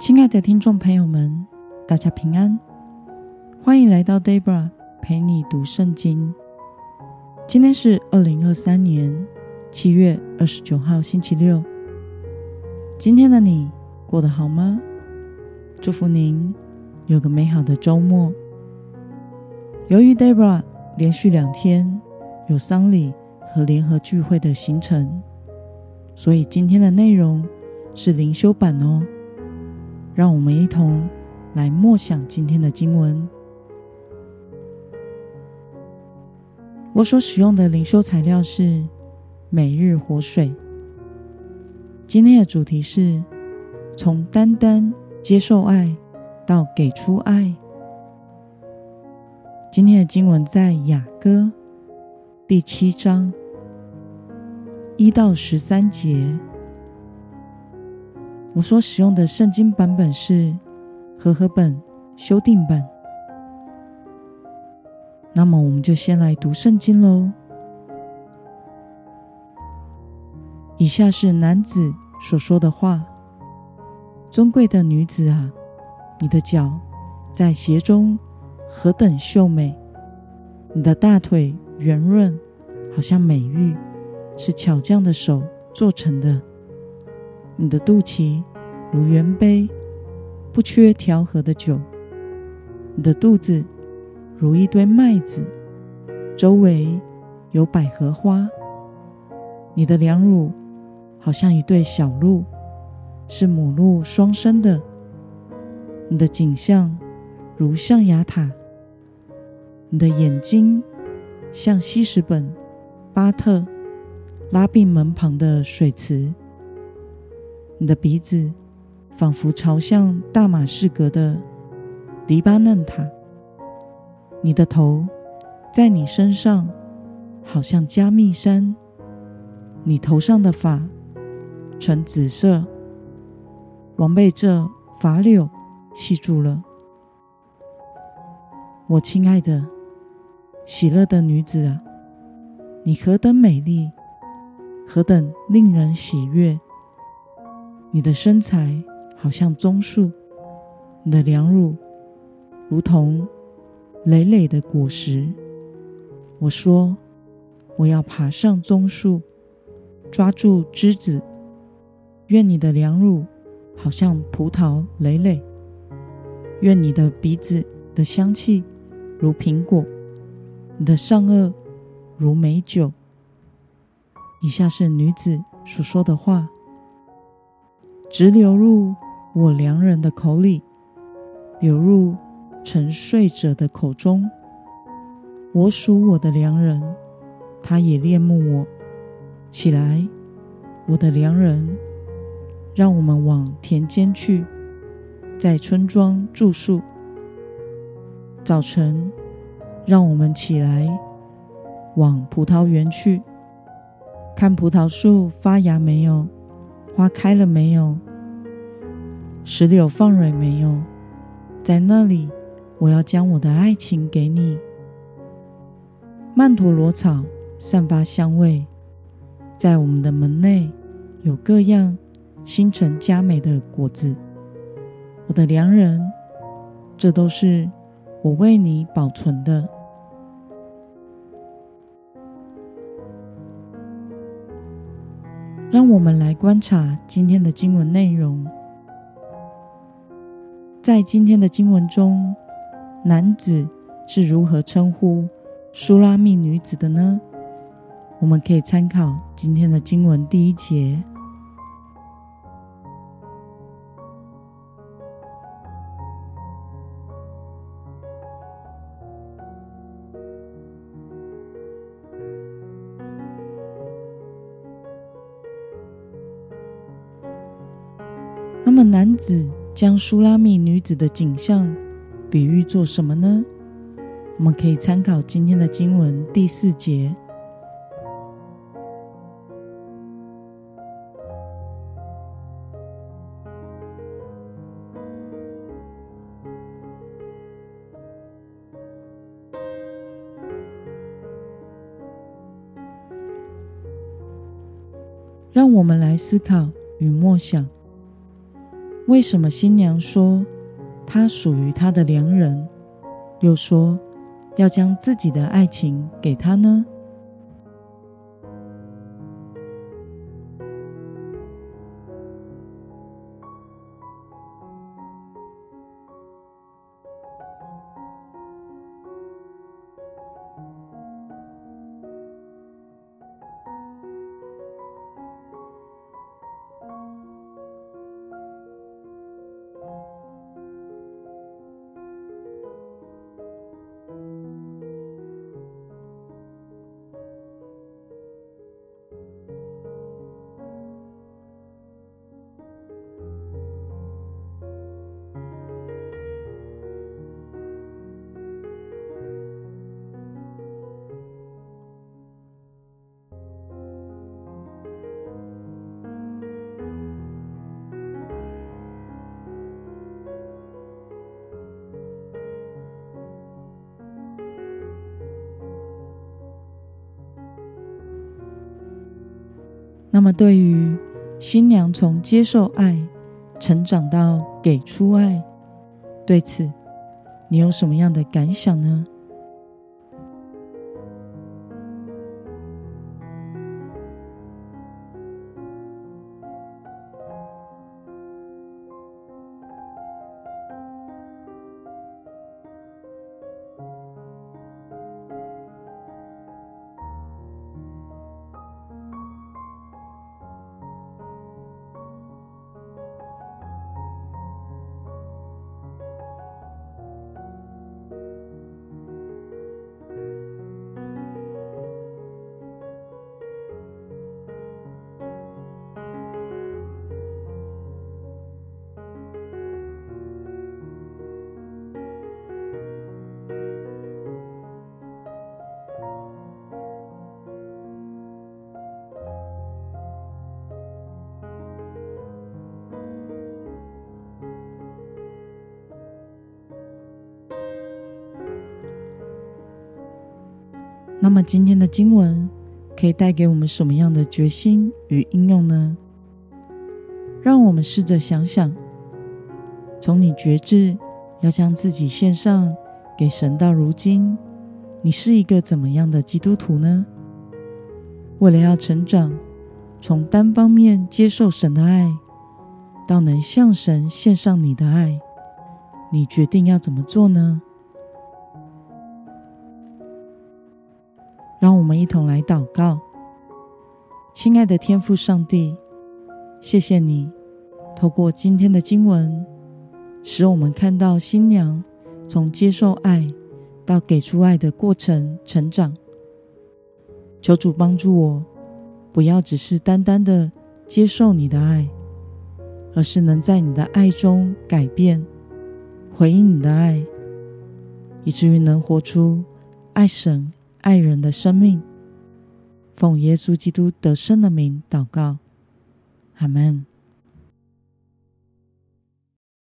亲爱的听众朋友们，大家平安，欢迎来到 Debra 陪你读圣经。今天是二零二三年七月二十九号，星期六。今天的你过得好吗？祝福您有个美好的周末。由于 Debra 连续两天有丧礼和联合聚会的行程，所以今天的内容是灵修版哦。让我们一同来默想今天的经文。我所使用的灵修材料是每日活水。今天的主题是从单单接受爱到给出爱。今天的经文在雅歌第七章一到十三节。我所使用的圣经版本是和合本修订版。那么，我们就先来读圣经喽。以下是男子所说的话：尊贵的女子啊，你的脚在鞋中何等秀美！你的大腿圆润，好像美玉，是巧匠的手做成的。你的肚脐如圆杯，不缺调和的酒；你的肚子如一堆麦子，周围有百合花；你的两乳好像一对小鹿，是母鹿双生的；你的颈项如象牙塔；你的眼睛像希什本、巴特、拉毕门旁的水池。你的鼻子仿佛朝向大马士革的黎巴嫩塔，你的头在你身上好像加密山，你头上的发呈紫色，王被这发綹系住了。我亲爱的喜乐的女子啊，你何等美丽，何等令人喜悦！你的身材好像棕树，你的两乳如同累累的果实。我说，我要爬上棕树，抓住枝子。愿你的两乳好像葡萄累累，愿你的鼻子的香气如苹果，你的上颚如美酒。以下是女子所说的话。直流入我良人的口里，流入沉睡者的口中。我属我的良人，他也恋慕我。起来，我的良人，让我们往田间去，在村庄住宿。早晨，让我们起来，往葡萄园去，看葡萄树发芽没有。花开了没有？石榴放蕊没有？在那里，我要将我的爱情给你。曼陀罗草散发香味，在我们的门内有各样新陈佳美的果子。我的良人，这都是我为你保存的。让我们来观察今天的经文内容。在今天的经文中，男子是如何称呼苏拉密女子的呢？我们可以参考今天的经文第一节。那么，男子将苏拉密女子的景象比喻作什么呢？我们可以参考今天的经文第四节。让我们来思考与默想。为什么新娘说她属于她的良人，又说要将自己的爱情给他呢？那么，对于新娘从接受爱成长到给出爱，对此你有什么样的感想呢？那么今天的经文可以带给我们什么样的决心与应用呢？让我们试着想想，从你决志要将自己献上给神到如今，你是一个怎么样的基督徒呢？为了要成长，从单方面接受神的爱，到能向神献上你的爱，你决定要怎么做呢？让我们一同来祷告，亲爱的天父上帝，谢谢你透过今天的经文，使我们看到新娘从接受爱到给出爱的过程成长。求主帮助我，不要只是单单的接受你的爱，而是能在你的爱中改变，回应你的爱，以至于能活出爱神。爱人的生命，奉耶稣基督得胜的名祷告，阿门。